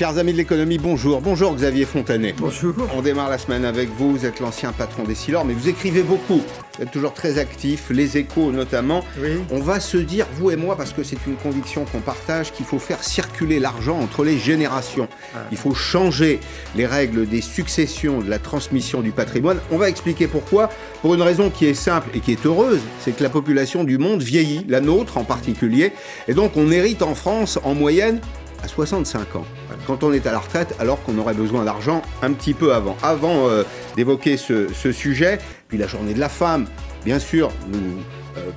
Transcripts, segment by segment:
Chers amis de l'économie, bonjour. Bonjour Xavier Fontanet. Bonjour. On démarre la semaine avec vous. Vous êtes l'ancien patron des Silors, mais vous écrivez beaucoup. Vous êtes toujours très actif, les échos notamment. Oui. On va se dire, vous et moi, parce que c'est une conviction qu'on partage, qu'il faut faire circuler l'argent entre les générations. Ah. Il faut changer les règles des successions, de la transmission du patrimoine. On va expliquer pourquoi. Pour une raison qui est simple et qui est heureuse, c'est que la population du monde vieillit, la nôtre en particulier. Et donc on hérite en France en moyenne à 65 ans, quand on est à la retraite, alors qu'on aurait besoin d'argent un petit peu avant. Avant euh, d'évoquer ce, ce, sujet, puis la journée de la femme, bien sûr, nous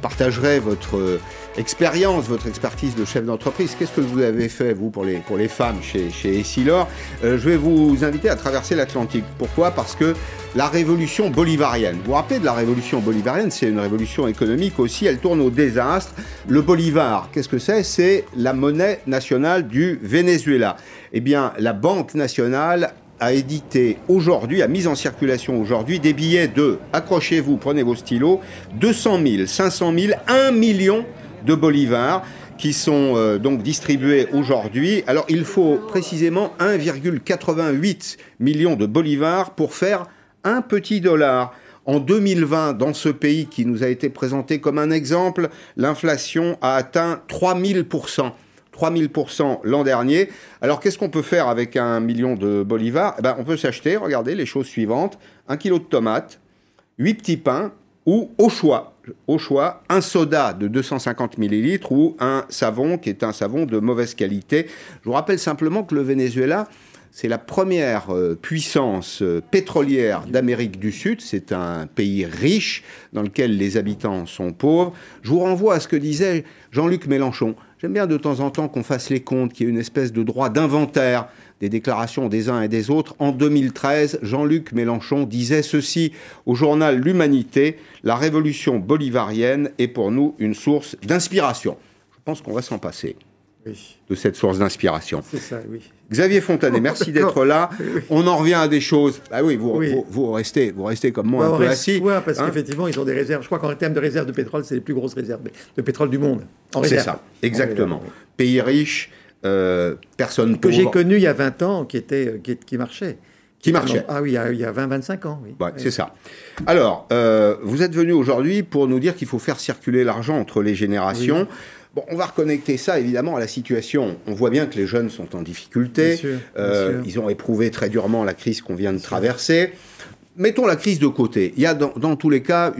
partagerez votre euh, expérience, votre expertise de chef d'entreprise. Qu'est-ce que vous avez fait, vous, pour les, pour les femmes chez, chez Essilor? Je vais vous inviter à traverser l'Atlantique. Pourquoi? Parce que la révolution bolivarienne, vous vous rappelez de la révolution bolivarienne? C'est une révolution économique aussi, elle tourne au désastre. Le bolivar, qu'est-ce que c'est? C'est la monnaie nationale du Venezuela. Eh bien, la Banque nationale a édité aujourd'hui, a mis en circulation aujourd'hui des billets de, accrochez-vous, prenez vos stylos, 200 000, 500 000, 1 million de bolivars qui sont euh, donc distribués aujourd'hui. Alors il faut précisément 1,88 million de bolivars pour faire un petit dollar. En 2020, dans ce pays qui nous a été présenté comme un exemple, l'inflation a atteint 3000 3000% l'an dernier. Alors qu'est-ce qu'on peut faire avec un million de bolivars? Eh ben, On peut s'acheter, regardez les choses suivantes, un kilo de tomates, 8 petits pains ou au choix, au choix, un soda de 250 millilitres ou un savon qui est un savon de mauvaise qualité. Je vous rappelle simplement que le Venezuela, c'est la première euh, puissance euh, pétrolière d'Amérique du Sud. C'est un pays riche dans lequel les habitants sont pauvres. Je vous renvoie à ce que disait Jean-Luc Mélenchon. J'aime bien de temps en temps qu'on fasse les comptes, qu'il y ait une espèce de droit d'inventaire des déclarations des uns et des autres. En 2013, Jean-Luc Mélenchon disait ceci au journal L'Humanité, la révolution bolivarienne est pour nous une source d'inspiration. Je pense qu'on va s'en passer oui. de cette source d'inspiration. C'est ça, oui. Xavier Fontanet, merci d'être là. Oui. On en revient à des choses. Ah oui, vous, Oui. vous, vous restez, vous restez comme moi Bah, un peu assis. quoi, parce hein. qu'effectivement, ils ont des réserves. Je crois qu'en termes de réserves de pétrole, c'est les plus grosses réserves de pétrole du monde. C'est ça, exactement. Pays riche, euh, personne oui. Que j'ai pauvre. connu il y a 20 ans, qui, était, qui, qui marchait. Qui marchait. Ah oui, il y a, il y a 20-25 ans, oui. Ouais, Oui. c'est ça. Alors, euh, vous êtes venu aujourd'hui pour nous dire qu'il faut faire circuler l'argent entre les générations. Bon, on va reconnecter ça évidemment à la situation. On voit bien que les jeunes sont en difficulté. Bien sûr, bien Euh, ils ont éprouvé très durement la crise qu'on vient de traverser. Mettons la crise de côté. Il y a dans, tous les cas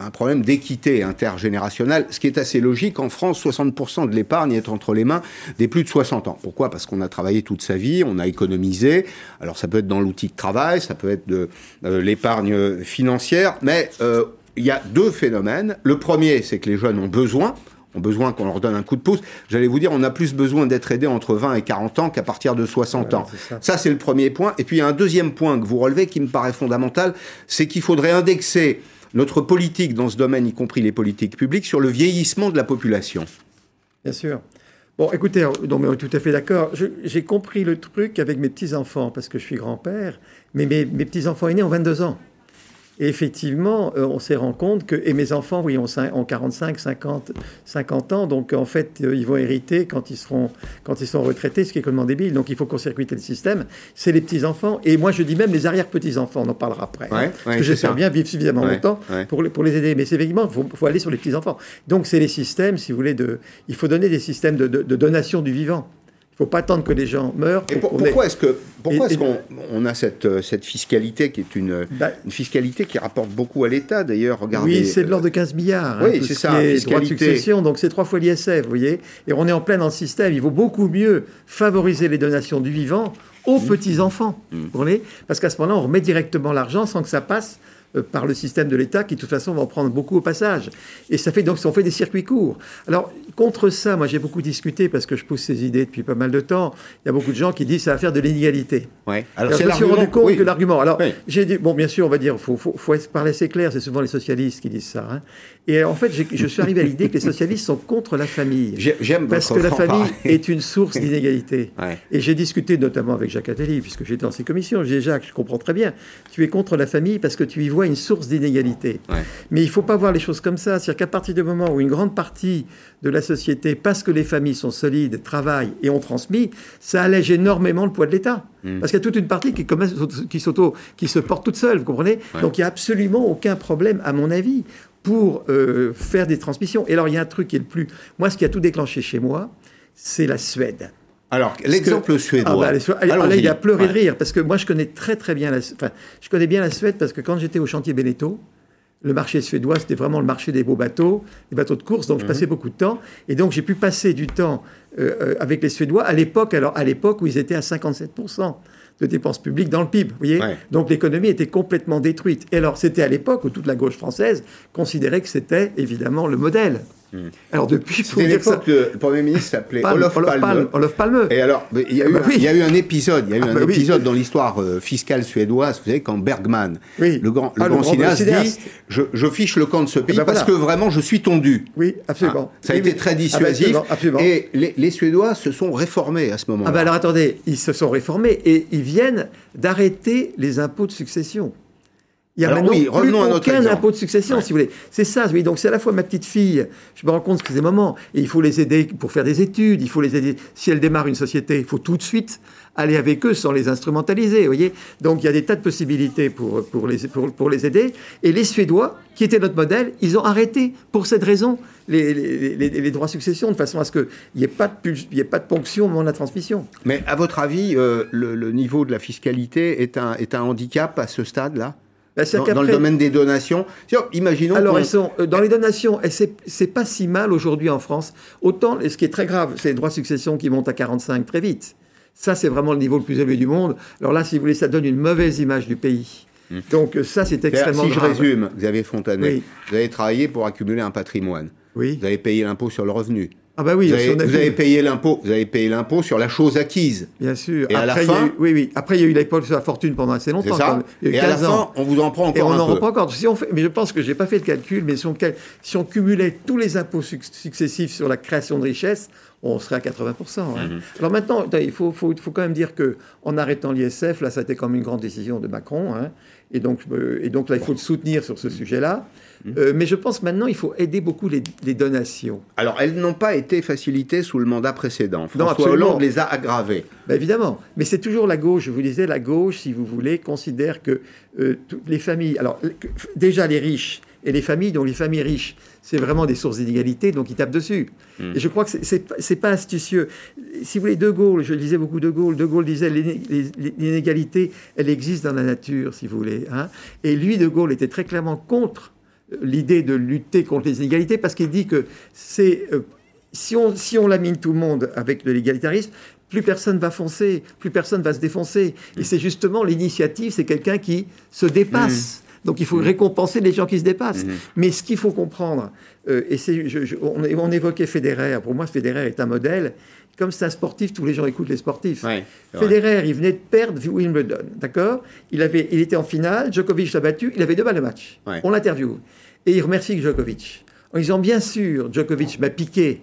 un problème d'équité intergénérationnelle, ce qui est assez logique. En France, 60% de l'épargne est entre les mains des plus de 60 ans. Pourquoi? Parce qu'on a travaillé toute sa vie, on a économisé. Alors ça peut être dans l'outil de travail, ça peut être de euh, l'épargne financière, mais euh, il y a deux phénomènes. Le premier, c'est que les jeunes ont besoin ont besoin qu'on leur donne un coup de pouce. J'allais vous dire, on a plus besoin d'être aidé entre 20 et 40 ans qu'à partir de 60 ans. ça. Ça, c'est le premier point. Et puis, il y a un deuxième point que vous relevez qui me paraît fondamental, c'est qu'il faudrait indexer notre politique dans ce domaine, y compris les politiques publiques, sur le vieillissement de la population. Bien sûr. Bon, écoutez, non, mais on est tout à fait d'accord. J'ai compris le truc avec mes petits-enfants, parce que je suis grand-père, mais mes, mes petits-enfants aînés ont 22 ans. Et effectivement, euh, on s'est rendu compte que, et mes enfants, oui, ont, cin- ont 45, 50, 50 ans, donc en fait, euh, ils vont hériter quand ils seront, quand ils seront retraités, ce qui est complètement débile. Donc il faut court-circuiter le système. C'est les petits-enfants, et moi je dis même les arrière-petits-enfants, on en parlera après. Ouais, hein, parce ouais, que c'est j'espère bien vivre suffisamment Ouais, longtemps pour, les- pour les aider. Mais c'est effectivement, il faut, faut aller sur les petits-enfants. Donc, c'est les systèmes, si vous voulez, de, il faut donner des systèmes de, de- de donation du vivant. Il ne faut pas attendre que les gens meurent. Et pour pour- qu'on ait- pourquoi est-ce que pourquoi est-ce qu'on on a cette, euh, cette fiscalité qui est une, Bah, une fiscalité qui rapporte beaucoup à l'État d'ailleurs Regardez. Oui, c'est de l'ordre de 15 milliards. Oui, tout c'est ce ça, qui est droit de fiscalité. succession, donc c'est trois fois l'ISF, vous voyez. Et on est en plein dans le système. Il vaut beaucoup mieux favoriser les donations du vivant aux Mmh. petits-enfants, voyez Parce qu'à ce moment-là, on remet directement l'argent sans que ça passe euh, par le système de l'État qui, de toute façon, va en prendre beaucoup au passage. Et ça fait donc, on fait des circuits courts. Alors, contre ça, moi, j'ai beaucoup discuté parce que je pousse ces idées depuis pas mal de temps. Il y a beaucoup de gens qui disent ça va faire de l'inégalité. Ouais. Alors, Alors, je me suis rendu compte oui. que l'argument. Alors, Oui. j'ai dit, bon, bien sûr, on va dire, faut, faut, faut parler assez clair. C'est souvent les socialistes qui disent ça. hein. Et en fait, j'ai- je suis arrivé à l'idée que les socialistes sont contre la famille. J'ai- J'aime Parce que la famille est une source d'inégalité. Ouais. Et j'ai discuté notamment avec Jacques Attali, puisque j'étais dans ces commissions. Je dis, Jacques, je comprends très bien. Tu es contre la famille parce que tu y vois une source d'inégalité. Mais il ne faut pas voir les choses comme ça. C'est-à-dire qu'à partir du moment où une grande partie de la société, parce que les familles sont solides, travaillent et ont transmis, ça allège énormément le poids de l'État. Mm. Parce qu'il y a toute une partie qui, qui, qui se porte toute seule, vous comprenez? Donc il n'y a absolument aucun problème, à mon avis, pour euh, faire des transmissions. Et alors il y a un truc qui est le plus... Moi, ce qui a tout déclenché chez moi, c'est la Suède. Alors, l'exemple suédois. Ah bah, alors là, il a pleuré de rire, parce que moi, je connais très très bien la, enfin, je connais bien la Suède, parce que quand j'étais au chantier Beneteau, le marché suédois, c'était vraiment le marché des beaux bateaux, des bateaux de course, donc je mhm. passais beaucoup de temps. Et donc j'ai pu passer du temps euh, euh, avec les Suédois à l'époque, alors à l'époque où ils étaient à 57% de dépenses publiques dans le PIB. Vous voyez? Donc l'économie était complètement détruite. Et alors c'était à l'époque où toute la gauche française considérait que c'était évidemment le modèle. Hmm. Alors depuis, c'était l'époque que le Premier ministre s'appelait Olof, Palme. Olof, Palme. Et alors, il y, a eu, bah il y a eu un épisode, il y a eu ah un bah épisode dans l'histoire euh, fiscale suédoise, vous savez, quand Bergman, le grand, le ah, grand, cinéaste, dit je, je, fiche le camp de ce pays bah parce que vraiment je suis tondu. Oui, absolument. ça a été très dissuasif. absolument, Et les, les, Suédois se sont réformés à ce moment-là. Ah ben alors attendez, ils se sont réformés et ils viennent d'arrêter les impôts de succession. Il n'y a maintenant oui, plus aucun impôt de succession, si vous voulez. C'est ça, oui. Donc c'est à la fois ma petite fille, je me rends compte que c'est moments, et il faut les aider pour faire des études, il faut les aider. Si elles démarrent une société, il faut tout de suite aller avec eux sans les instrumentaliser, vous voyez. Donc il y a des tas de possibilités pour, pour, les, pour, les aider. Et les Suédois, qui étaient notre modèle, ils ont arrêté pour cette raison les, les, les, droits de succession, de façon à ce qu'il n'y ait, pas de, ait pas de ponction au moment de la transmission. Mais à votre avis, euh, le, le, niveau de la fiscalité est un, est un handicap à ce stade-là? Bah, dans, le domaine des donations. Imaginons. Alors, elles sont, euh, dans les donations, c'est pas si mal aujourd'hui en France. Autant, ce qui est très grave, c'est les droits de succession qui montent à 45 très vite. Ça, c'est vraiment le niveau le plus élevé du monde. Alors là, si vous voulez, ça donne une mauvaise image du pays. Hmm. Donc ça, c'est extrêmement si grave. Si je résume, Xavier Fontanet, vous avez travaillé pour accumuler un patrimoine. Oui. Vous avez payé l'impôt sur le revenu. Ah bah oui, vous avez, payé l'impôt, vous avez payé l'impôt sur la chose acquise. Bien sûr. Et à la fin, oui, oui. Après, il y a eu l'impôt sur la fortune pendant assez longtemps. Ça. et à la fin, on vous en prend encore et on en reprend encore. Si on fait, mais je pense que j'ai pas fait le calcul, mais si on, si on cumulait tous les impôts successifs sur la création de richesse, on serait à 80%. Hein. Mhm. Alors maintenant, il faut, faut, faut, quand même dire que en arrêtant l'ISF, là, ça a été comme une grande décision de Macron. Hein. Et, donc, euh, et donc là, il faut le soutenir sur ce sujet-là. Euh, mais je pense maintenant il faut aider beaucoup les, donations. Alors elles n'ont pas été facilitées sous le mandat précédent. François Hollande les a aggravées. Ben, évidemment, mais c'est toujours la gauche. Je vous disais, la gauche, si vous voulez, considère que euh, toutes les familles, alors déjà les riches et les familles, dont les familles riches, c'est vraiment des sources d'inégalité, donc ils tapent dessus. Hmm. Et je crois que c'est pas astucieux. Si vous voulez, De Gaulle, je lisais beaucoup De Gaulle, De Gaulle disait l'inégalité, elle existe dans la nature, si vous voulez. Hein. Et lui, De Gaulle, était très clairement contre l'idée de lutter contre les inégalités parce qu'il dit que c'est euh, si on, si on lamine tout le monde avec de l'égalitarisme, plus personne va foncer, plus personne va se défoncer. Et c'est justement l'initiative, c'est quelqu'un qui se dépasse. Donc il faut mmh. récompenser les gens qui se dépassent. Mmh. Mais ce qu'il faut comprendre, euh, et c'est, on, on, évoquait Federer, pour moi Federer est un modèle, comme c'est un sportif, tous les gens écoutent les sportifs. Federer, il venait de perdre Wimbledon, d'accord? Il, avait, il était en finale, Djokovic l'a battu, il avait deux balles de match. On l'interviewe. Et il remercie Djokovic. En disant, bien sûr, Djokovic m'a piqué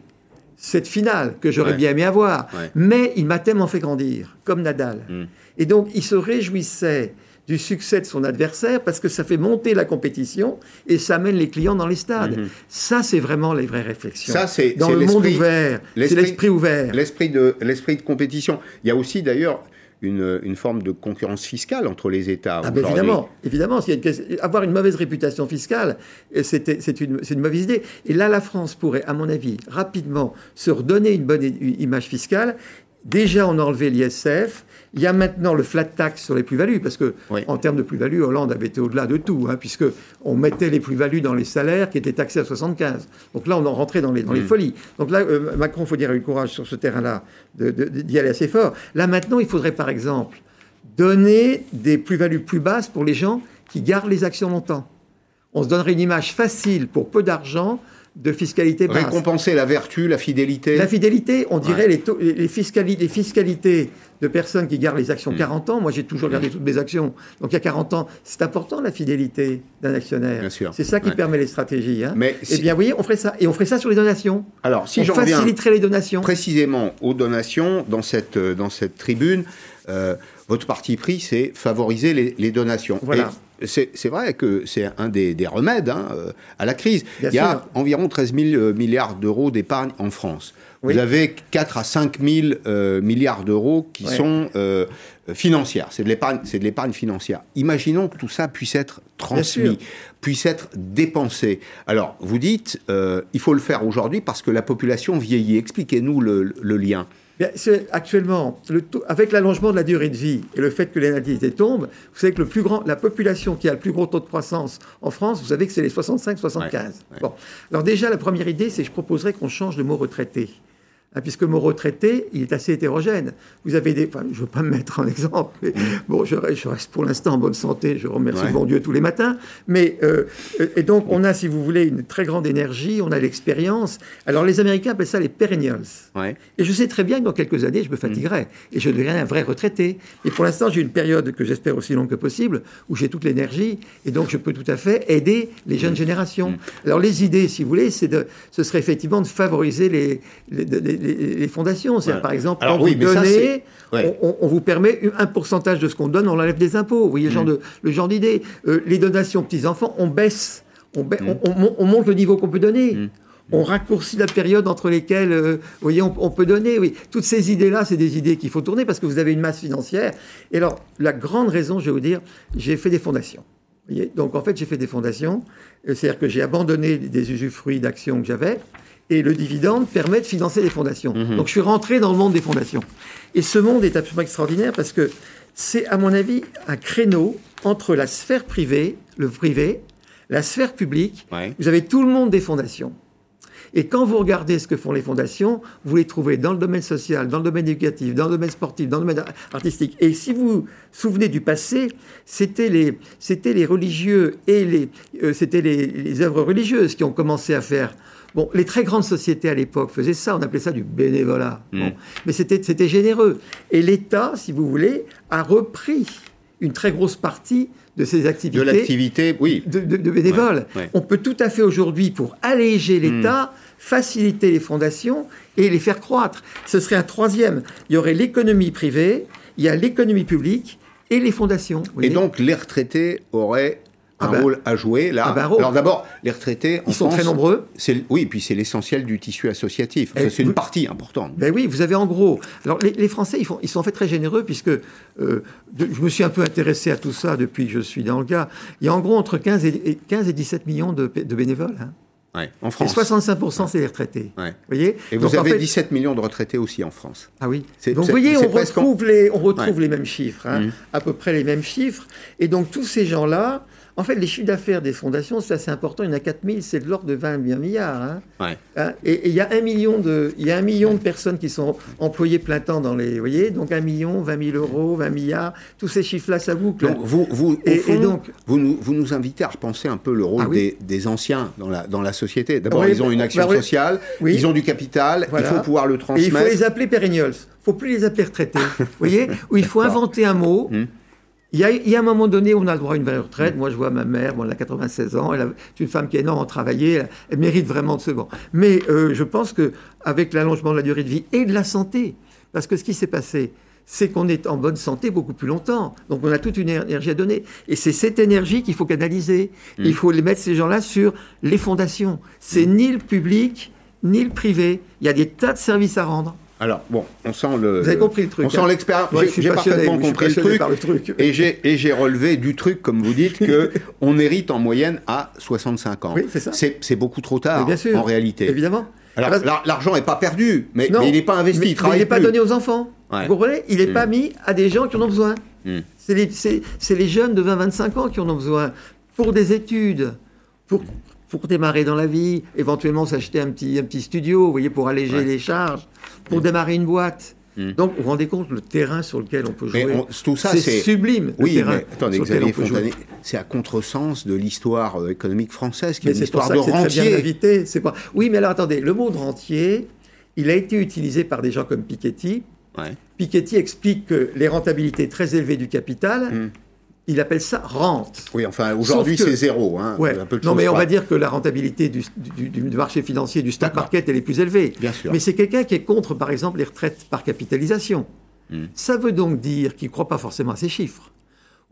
cette finale que j'aurais bien aimé avoir, mais il m'a tellement fait grandir, comme Nadal. Mm. Et donc, il se réjouissait du succès de son adversaire parce que ça fait monter la compétition et ça amène les clients dans les stades. Mhm. Ça, c'est vraiment les vraies réflexions. Ça, c'est dans le monde ouvert. C'est l'esprit ouvert. L'esprit de l'esprit de compétition. Il y a aussi d'ailleurs une, une, forme de concurrence fiscale entre les États. Ah ben évidemment, évidemment. Avoir une mauvaise réputation fiscale, c'est une, une, mauvaise idée. Et là, la France pourrait, à mon avis, rapidement se redonner une bonne image fiscale. Déjà, on a enlevé l'ISF il y a maintenant le flat tax sur les plus-values, parce que en termes de plus-value, Hollande avait été au-delà de tout, hein, puisque on mettait les plus-values dans les salaires qui étaient taxés à 75. Donc là, on en rentrait dans les, dans les mm. folies. Donc là, euh, Macron, il faut dire, a eu le courage sur ce terrain-là d'y aller assez fort. Là, maintenant, il faudrait, par exemple, donner des plus-values plus basses pour les gens qui gardent les actions longtemps. On se donnerait une image facile pour peu d'argent de fiscalité basse. Récompenser la vertu, la fidélité. La fidélité, on dirait les, les, fiscalités de personnes qui gardent les actions 40 hmm. ans. Moi, j'ai toujours gardé toutes mes actions. Donc, il y a 40 ans, c'est important la fidélité d'un actionnaire. C'est ça qui permet les stratégies. Hein. Mais eh bien, vous voyez, on ferait ça. Et on ferait ça sur les donations. Alors, si on faciliterait les donations. Précisément aux donations, dans cette, euh, dans cette tribune, euh, votre parti pris, c'est favoriser les, donations. Voilà. C'est vrai que c'est un des, remèdes hein, euh, à la crise. Il y a environ 13 000 milliards d'euros d'épargne en France. Vous avez 4 à 5 000 euh, milliards d'euros qui sont euh, financières. C'est de l'épargne financière. Imaginons que tout ça puisse être transmis, puisse être dépensé. Alors, vous dites, il faut le faire aujourd'hui parce que la population vieillit. Expliquez-nous le lien actuellement, avec l'allongement de la durée de vie et le fait que les natalités tombent, vous savez que le plus grand, la population qui a le plus gros taux de croissance en France, vous savez que c'est les 65-75. Bon. Alors déjà, la première idée, c'est que je proposerais qu'on change le mot retraité. Hein, puisque le mot retraité, il est assez hétérogène. Vous avez des, enfin, je ne veux pas me mettre en exemple, mais mm. bon, je, reste pour l'instant en bonne santé, je remercie mon Dieu tous les matins. Mais euh, et donc on a, si vous voulez, une très grande énergie, on a l'expérience. Alors les Américains appellent ça les perennials. Et je sais très bien que dans quelques années, je me fatiguerai et je deviendrai un vrai retraité. Et pour l'instant, j'ai une période que j'espère aussi longue que possible où j'ai toute l'énergie et donc je peux tout à fait aider les jeunes mm. générations. Mm. Alors les idées, si vous voulez, c'est de, ce serait effectivement de favoriser les, les les, fondations. C'est par exemple, quand vous donnez, on, vous permet un pourcentage de ce qu'on donne, on enlève des impôts. Vous voyez le genre mm. d'idée. Euh, les donations petits-enfants, on baisse. On, mm. on, monte le niveau qu'on peut donner. Mm. On raccourcit la période entre lesquelles, euh, vous voyez, on, peut donner. Oui, toutes ces idées-là, c'est des idées qu'il faut tourner parce que vous avez une masse financière. Et alors, la grande raison, je vais vous dire, j'ai fait des fondations. Donc, en fait, j'ai fait des fondations. Euh, c'est-à-dire que j'ai abandonné des usufruits d'actions que j'avais et le dividende permet de financer les fondations. Mhm. Donc je suis rentré dans le monde des fondations. Et ce monde est absolument extraordinaire parce que c'est, à mon avis, un créneau entre la sphère privée, le privé, la sphère publique. Vous avez tout le monde des fondations. Et quand vous regardez ce que font les fondations, vous les trouvez dans le domaine social, dans le domaine éducatif, dans le domaine sportif, dans le domaine artistique. Et si vous vous souvenez du passé, c'était les, c'était les religieux et les, euh, c'était les, les œuvres religieuses qui ont commencé à faire Bon, les très grandes sociétés à l'époque faisaient ça, on appelait ça du bénévolat. Mm. Mais c'était généreux. Et l'État, si vous voulez, a repris une très grosse partie de ces activités. De l'activité, oui. De, bénévoles. On peut tout à fait aujourd'hui, pour alléger mm. l'État, faciliter les fondations et les faire croître. Ce serait un troisième. Il y aurait l'économie privée, il y a l'économie publique et les fondations. Et donc les retraités auraient un ah bah. rôle à jouer là. Ah bah, Alors d'abord, les retraités, ils sont très nombreux. Oui, et puis c'est l'essentiel du tissu associatif. Eh, c'est une partie importante. Ben oui, vous avez en gros. Alors les, Français, ils, font, ils sont en fait très généreux puisque euh, je me suis un peu intéressé à tout ça depuis que je suis dans le cas. Il y a en gros entre 15 et, 15 et 17 millions de, bénévoles. Hein. Ouais, en France. Et 65%, c'est les retraités. Ouais. voyez Et vous avez 17 millions de retraités aussi en France. Ah oui. Donc vous voyez, on retrouve, les, on retrouve les mêmes chiffres, hein, mmh. à peu près les mêmes chiffres. Et donc tous ces gens-là, en fait, les chiffres d'affaires des fondations, c'est assez important. Il y en a 4000, c'est de l'ordre de 20 milliards. Hein. Hein, et, il y a un million de, il y a un million de personnes qui sont employées plein temps dans les, vous voyez, donc un million, 20 000 euros, 20 milliards, tous ces chiffres-là, ça boucle. Donc vous, vous, et, donc, vous nous, vous nous invitez à repenser un peu le rôle ah des, anciens dans la, dans la société. D'abord, ils ont une action bah sociale, ils ont du capital, il faut pouvoir le transmettre. Et il faut les appeler pérennials. Il ne faut plus les appeler retraités. vous voyez, où il faut inventer un mot. Hum. Il y, a, un moment donné où on a le droit à une vraie retraite. Moi, je vois ma mère, bon, elle a 96 ans, elle est une femme qui a énormément travaillé, elle, mérite vraiment de ce bon. Mais euh, je pense qu'avec l'allongement de la durée de vie et de la santé, parce que ce qui s'est passé, c'est qu'on est en bonne santé beaucoup plus longtemps. Donc on a toute une énergie à donner. Et c'est cette énergie qu'il faut canaliser. Mm. Il faut les mettre, ces gens-là, sur les fondations. C'est mm. ni le public, ni le privé. Il y a des tas de services à rendre. Alors, bon, on sent le. Vous avez compris le truc. On sent hein. l'expérience. j'ai parfaitement compris le truc, Et j'ai relevé du truc, comme vous dites, qu'on hérite en moyenne à 65 ans. Oui, c'est ça. C'est beaucoup trop tard, en réalité. Évidemment. Alors, l'argent n'est pas perdu, mais, il n'est pas investi. il, il n'est pas donné aux enfants. Vous comprenez? Il n'est pas hmm. mis à des gens qui en ont besoin. Hmm. C'est les, les, jeunes de 20-25 ans qui en ont besoin pour des études, pour pour démarrer dans la vie, éventuellement s'acheter un petit, un petit studio, vous voyez, pour alléger les charges, pour démarrer une boîte. Hmm. Donc, vous vous rendez compte le terrain sur lequel on peut jouer. tout ça, c'est sublime. Oui, mais attendez, Xavier c'est à contresens de l'histoire euh, économique française, qui est une histoire de rentier. C'est pas. Oui, mais alors attendez, le mot de rentier, il a été utilisé par des gens comme Piketty. Piketty explique que les rentabilités très élevées du capital hmm il appelle ça rente. Oui, enfin, aujourd'hui, c'est zéro. Hein, non, mais on va dire que la rentabilité du, marché financier, du stock market, elle est plus élevée. Bien sûr. Mais c'est quelqu'un qui est contre, par exemple, les retraites par capitalisation. Hmm. Ça veut donc dire qu'il ne croit pas forcément à ces chiffres.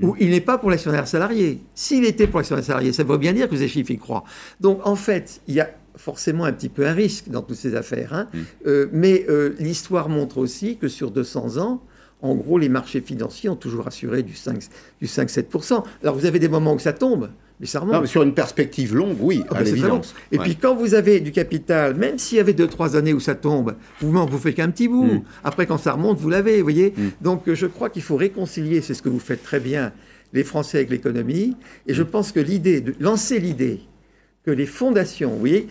ou il n'est pas pour l'actionnaire salarié. S'il était pour l'actionnaire salarié, ça veut bien dire que ces chiffres y croient. Donc en fait, il y a forcément un petit peu un risque dans toutes ces affaires. Hein. Euh, mais euh, l'histoire montre aussi que sur 200 ans, en gros, les marchés financiers ont toujours assuré du 5-7%. Alors vous avez des moments où ça tombe, mais ça remonte. sur une perspective longue, oui, ah, à l'évidence. Et puis quand vous avez du capital, même s'il y avait 2-3 années où ça tombe, vous n'en faites qu'un petit bout. Mm. Après, quand ça remonte, vous l'avez, vous voyez. Mm. Donc je crois qu'il faut réconcilier, c'est ce que vous faites très bien, les Français avec l'économie. Et je mm. pense que l'idée, de lancer l'idée que les fondations, vous voyez,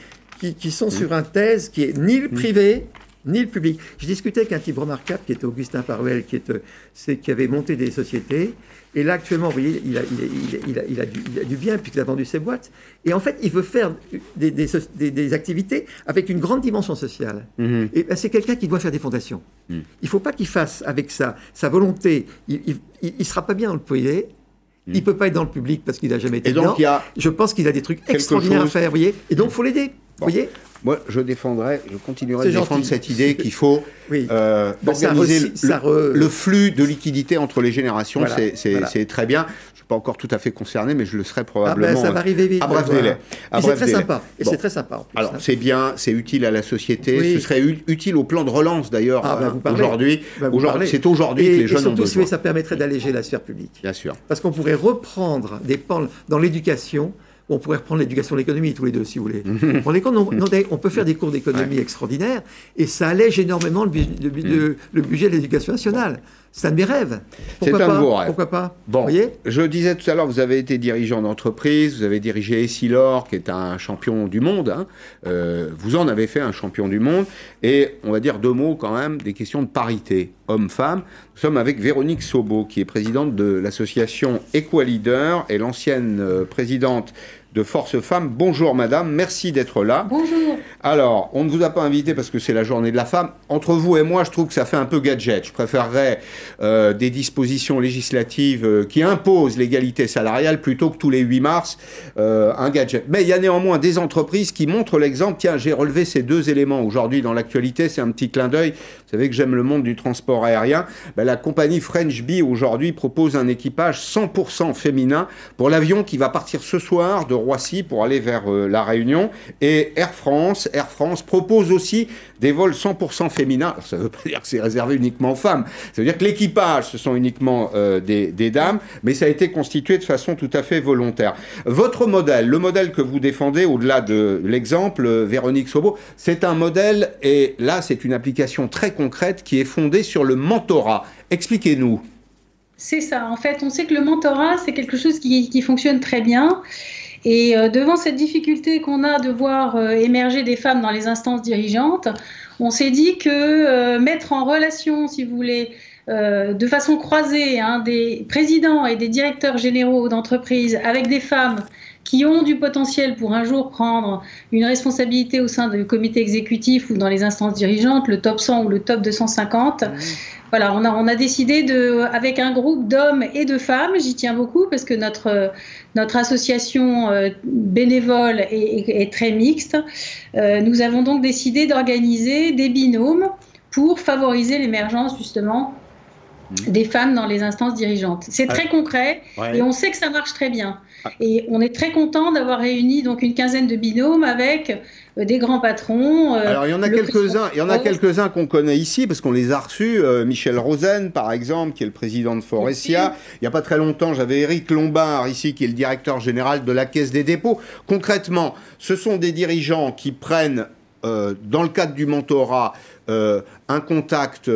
qui, sont sur un thèse qui est ni le privé, ni le public. Je discutais avec un type remarquable qui était Augustin Paruel, qui, est, qui avait monté des sociétés. Et là, actuellement, vous voyez, il a, il a, il a, du, il a du, bien puisqu'il a vendu ses boîtes. Et en fait, il veut faire des, des, des, activités avec une grande dimension sociale. Mhm. Et ben, c'est quelqu'un qui doit faire des fondations. Mhm. Il ne faut pas qu'il fasse avec ça, sa volonté. Il ne sera pas bien dans le privé. Mhm. Il ne peut pas être dans le public parce qu'il n'a jamais été et donc, Il y a Je pense qu'il a des trucs extraordinaires à faire, vous voyez. Et donc, il faut l'aider. Vous voyez moi, je défendrai, je continuerai de défendre cette idée qu'il faut euh, ben, organiser le, flux de liquidité entre les générations. c'est très bien. Je ne suis pas encore tout à fait concerné, mais je le serai probablement. Ah ben, ça va arriver vite. À bref délai. c'est très sympa. Et c'est très sympa. Alors, hein. c'est bien, c'est utile à la société. Ce serait utile au plan de relance, d'ailleurs, ah, ben, euh, aujourd'hui. c'est aujourd'hui que les jeunes ont besoin. ça permettrait d'alléger la sphère publique. Bien sûr. Parce qu'on pourrait reprendre des pans dans l'éducation on pourrait reprendre l'éducation de l'économie tous les deux, si vous voulez. on, peut faire des cours d'économie extraordinaires et ça allège énormément le, le budget de l'éducation nationale. C'est un de mes rêves. C'est un de vos rêves. Pourquoi pas Bon, je disais tout à l'heure, vous avez été dirigeant d'entreprise, vous avez dirigé Essilor, qui est un champion du monde. Hein. Euh, vous en avez fait un champion du monde. Et on va dire deux mots quand même des questions de parité homme-femme. Nous sommes avec Véronique Sobo, qui est présidente de l'association Equaleader et l'ancienne euh, présidente de Force Femmes. Bonjour madame, merci d'être là. Bonjour. Alors, on ne vous a pas invité parce que c'est la journée de la femme. Entre vous et moi, je trouve que ça fait un peu gadget. Je préférerais euh, des dispositions législatives euh, qui imposent l'égalité salariale plutôt que tous les 8 mars euh, un gadget. Mais il y a néanmoins des entreprises qui montrent l'exemple. Tiens, j'ai relevé ces deux éléments aujourd'hui dans l'actualité. C'est un petit clin d'œil. Vous savez que j'aime le monde du transport aérien. Ben, la compagnie French Bee aujourd'hui propose un équipage 100% féminin pour l'avion qui va partir ce soir de Roissy pour aller vers euh, La Réunion. Et Air France, Air France propose aussi des vols 100% féminins. ça ne veut pas dire que c'est réservé uniquement aux femmes. Ça veut dire que l'équipage, ce sont uniquement euh, des, dames, mais ça a été constitué de façon tout à fait volontaire. Votre modèle, le modèle que vous défendez, au-delà de l'exemple, euh, Véronique Sobo, c'est un modèle, et là, c'est une application très concrète qui est fondée sur le mentorat. Expliquez-nous. C'est ça. En fait, on sait que le mentorat, c'est quelque chose qui, qui fonctionne très bien. Et euh, devant cette difficulté qu'on a de voir euh, émerger des femmes dans les instances dirigeantes, on s'est dit que euh, mettre en relation, si vous voulez, de façon croisée hein, des présidents et des directeurs généraux d'entreprises avec des femmes qui ont du potentiel pour un jour prendre une responsabilité au sein du comité exécutif ou dans les instances dirigeantes, le top 100 ou le top 250, voilà, on a, on a décidé de, avec un groupe d'hommes et de femmes, j'y tiens beaucoup parce que notre, notre association euh, bénévole est, très mixte, euh, nous avons donc décidé d'organiser des binômes pour favoriser l'émergence justement mmh. des femmes dans les instances dirigeantes. C'est très concret et on sait que ça marche très bien. Ah. Et on est très content d'avoir réuni donc une quinzaine de binômes avec euh, des grands patrons. Euh, Alors il y en a quelques-uns, il y en a quelques-uns qu'on connaît ici parce qu'on les a reçus. Euh, Michel Rosen, par exemple, qui est le président de Forestia. Il n'y a pas très longtemps, j'avais Eric Lombard ici, qui est le directeur général de la Caisse des dépôts. Concrètement, ce sont des dirigeants qui prennent, dans le cadre du mentorat, un contact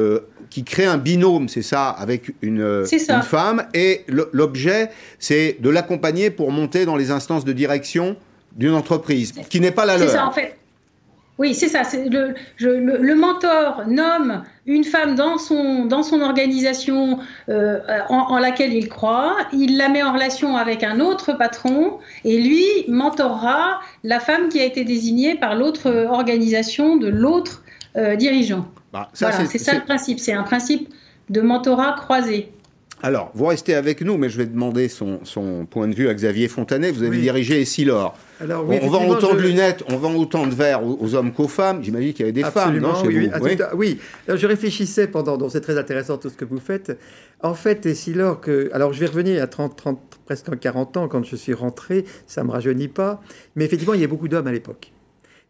qui crée un binôme, c'est ça, avec une, une femme. Et l'objet, c'est de l'accompagner pour monter dans les instances de direction d'une entreprise, qui n'est pas la leur. C'est ça, en fait. Oui, c'est ça. Le, le, mentor nomme une femme dans son, dans son organisation euh, en, laquelle il croit, il la met en relation avec un autre patron et lui mentorera la femme qui a été désignée par l'autre organisation de l'autre euh, dirigeant. Bah, voilà, c'est ça le principe. C'est un principe de mentorat croisé. Alors, vous restez avec nous, mais je vais demander son, son point de vue à Xavier Fontanet. Vous avez dirigé Essilor. Alors, oui, on, vend autant de lunettes, on vend autant de verres aux, hommes qu'aux femmes. J'imagine qu'il y avait des femmes, non chez oui, vous oui. oui. Alors, je réfléchissais pendant, donc c'est très intéressant tout ce que vous faites. En fait, Essilor, que, alors je vais revenir à 30, 30, presque 40 ans quand je suis rentré, ça ne me rajeunit pas, mais effectivement, il y avait beaucoup d'hommes à l'époque.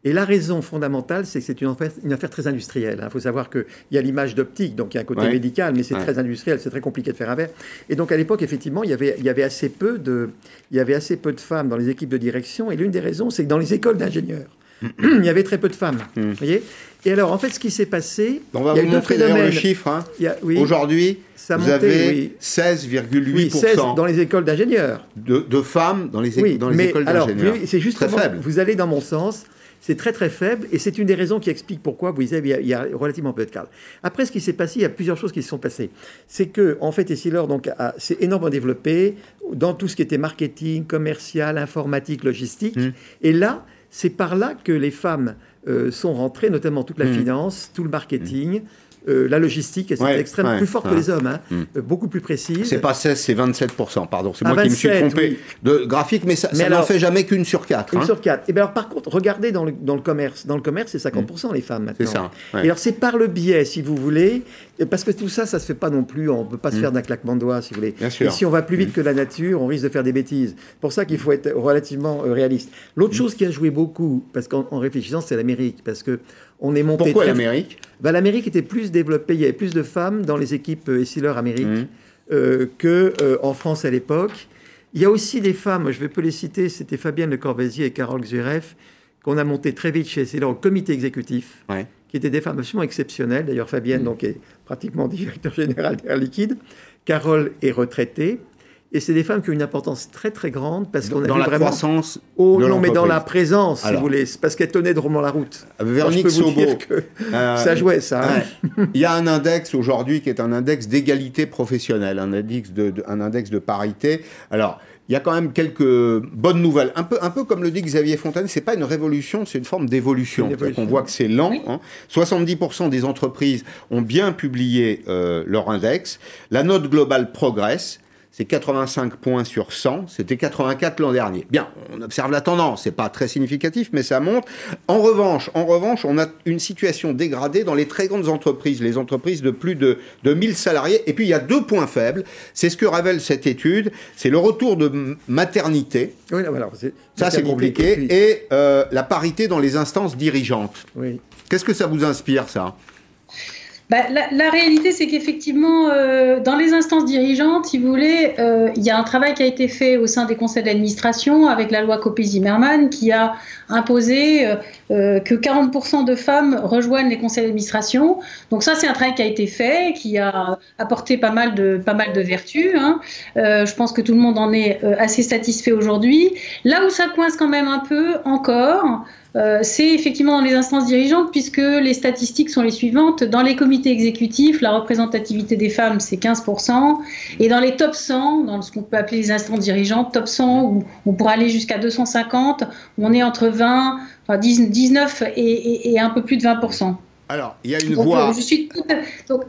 Et la raison fondamentale, c'est que c'est une affaire, une affaire, très industrielle. Il hein. faut savoir qu'il y a l'image d'optique, donc il y a un côté médical, mais c'est très industriel, c'est très compliqué de faire un verre. Et donc à l'époque, effectivement, il y, avait, il, y avait assez peu de, il y avait assez peu de femmes dans les équipes de direction. Et l'une des raisons, c'est que dans les écoles d'ingénieurs, il y avait très peu de femmes. Hmm. voyez et alors, en fait, ce qui s'est passé. On va vous montrer d'ailleurs le chiffre. Hein. Aujourd'hui, vous avez 16,8%. Oui, 16 dans les écoles d'ingénieurs. De, femmes dans les, dans les écoles d'ingénieurs. C'est juste très faible. Vous allez dans mon sens. C'est très très faible et c'est une des raisons qui explique pourquoi vous savez, il y, a, relativement peu de cadres. Après, ce qui s'est passé, il y a plusieurs choses qui se sont passées. C'est que, en fait, Essilor donc s'est énormément développé dans tout ce qui était marketing, commercial, informatique, logistique. Mmh. Et là, c'est par là que les femmes euh, sont rentrées, notamment toute la mmh. finance, tout le marketing. Mmh. Euh, la logistique, c'est extrêmement plus forte que les hommes, hein. mm. euh, beaucoup plus précise. C'est pas 16, c'est 27%, pardon. C'est moi qui me suis trompé de graphique, mais ça, n'en fait jamais qu'une sur quatre. Une hein. sur quatre. Et bien alors, par contre, regardez dans le, dans le commerce. Dans le commerce, c'est 50% les femmes maintenant. C'est ça. Et alors, c'est par le biais, si vous voulez, parce que tout ça, ça se fait pas non plus. On peut pas se mm. faire d'un claquement de doigts, si vous voulez. Bien sûr. Et si on va plus vite que la nature, on risque de faire des bêtises. pour ça qu'il faut être relativement euh, réaliste. L'autre chose qui a joué beaucoup, parce qu'en réfléchissant, c'est l'Amérique, parce que on est monté. Pourquoi l'Amérique? Bah, L'Amérique était plus développée, il y avait plus de femmes dans les équipes Essilor euh, Amérique mmh. euh, que qu'en euh, France à l'époque. Il y a aussi des femmes, je vais peu les citer, c'était Fabienne Le Corvaisier et Carole Xuref, qu'on a monté très vite chez Essilor au comité exécutif, qui étaient des femmes absolument exceptionnelles. D'ailleurs, Fabienne mmh. donc, est pratiquement directeur général d'Air Liquide. Carole est retraitée. Et c'est des femmes qui ont une importance très très grande parce qu'on a dans la vraiment... croissance. Oh, non, mais dans la présence, si vous voulez, parce qu'elle tenait drôlement la route. Véronique Sobo, euh, ça jouait ça. Hein. Il y a un index aujourd'hui qui est un index d'égalité professionnelle, un index de, un index de parité. Alors. Il y a quand même quelques bonnes nouvelles. Un peu, un peu comme le dit Xavier Fontaine, c'est pas une révolution, c'est une forme d'évolution. On voit que c'est lent. 70% hein. des entreprises ont bien publié euh, leur index. La note globale progresse c'est 85 points sur 100, c'était 84 l'an dernier. Bien, on observe la tendance, c'est pas très significatif, mais ça monte. En revanche, en revanche, on a une situation dégradée dans les très grandes entreprises, les entreprises de plus de, de 1000 salariés. Et puis il y a deux points faibles, c'est ce que révèle cette étude, c'est le retour de maternité. Oui, voilà, ça c'est compliqué, et euh, la parité dans les instances dirigeantes. Oui. Qu'est-ce que ça vous inspire, ça? Bah, la, réalité, c'est qu'effectivement, euh, dans les instances dirigeantes, si vous voulez, euh, il y a un travail qui a été fait au sein des conseils d'administration avec la loi Copé-Zimmermann qui a imposé euh, que 40% de femmes rejoignent les conseils d'administration. Donc ça, c'est un travail qui a été fait, qui a apporté pas mal de, pas mal de vertus. Hein. je pense que tout le monde en est assez satisfait aujourd'hui. Là où ça coince quand même un peu encore, euh, c'est effectivement dans les instances dirigeantes, puisque les statistiques sont les suivantes. Dans les comités exécutifs, la représentativité des femmes, c'est 15%. Et dans les top 100, dans ce qu'on peut appeler les instances dirigeantes, top 100, où on pourrait aller jusqu'à 250, on est entre 20, enfin 19 et, un peu plus de 20%. Alors, il y a une voix. Euh, je suis donc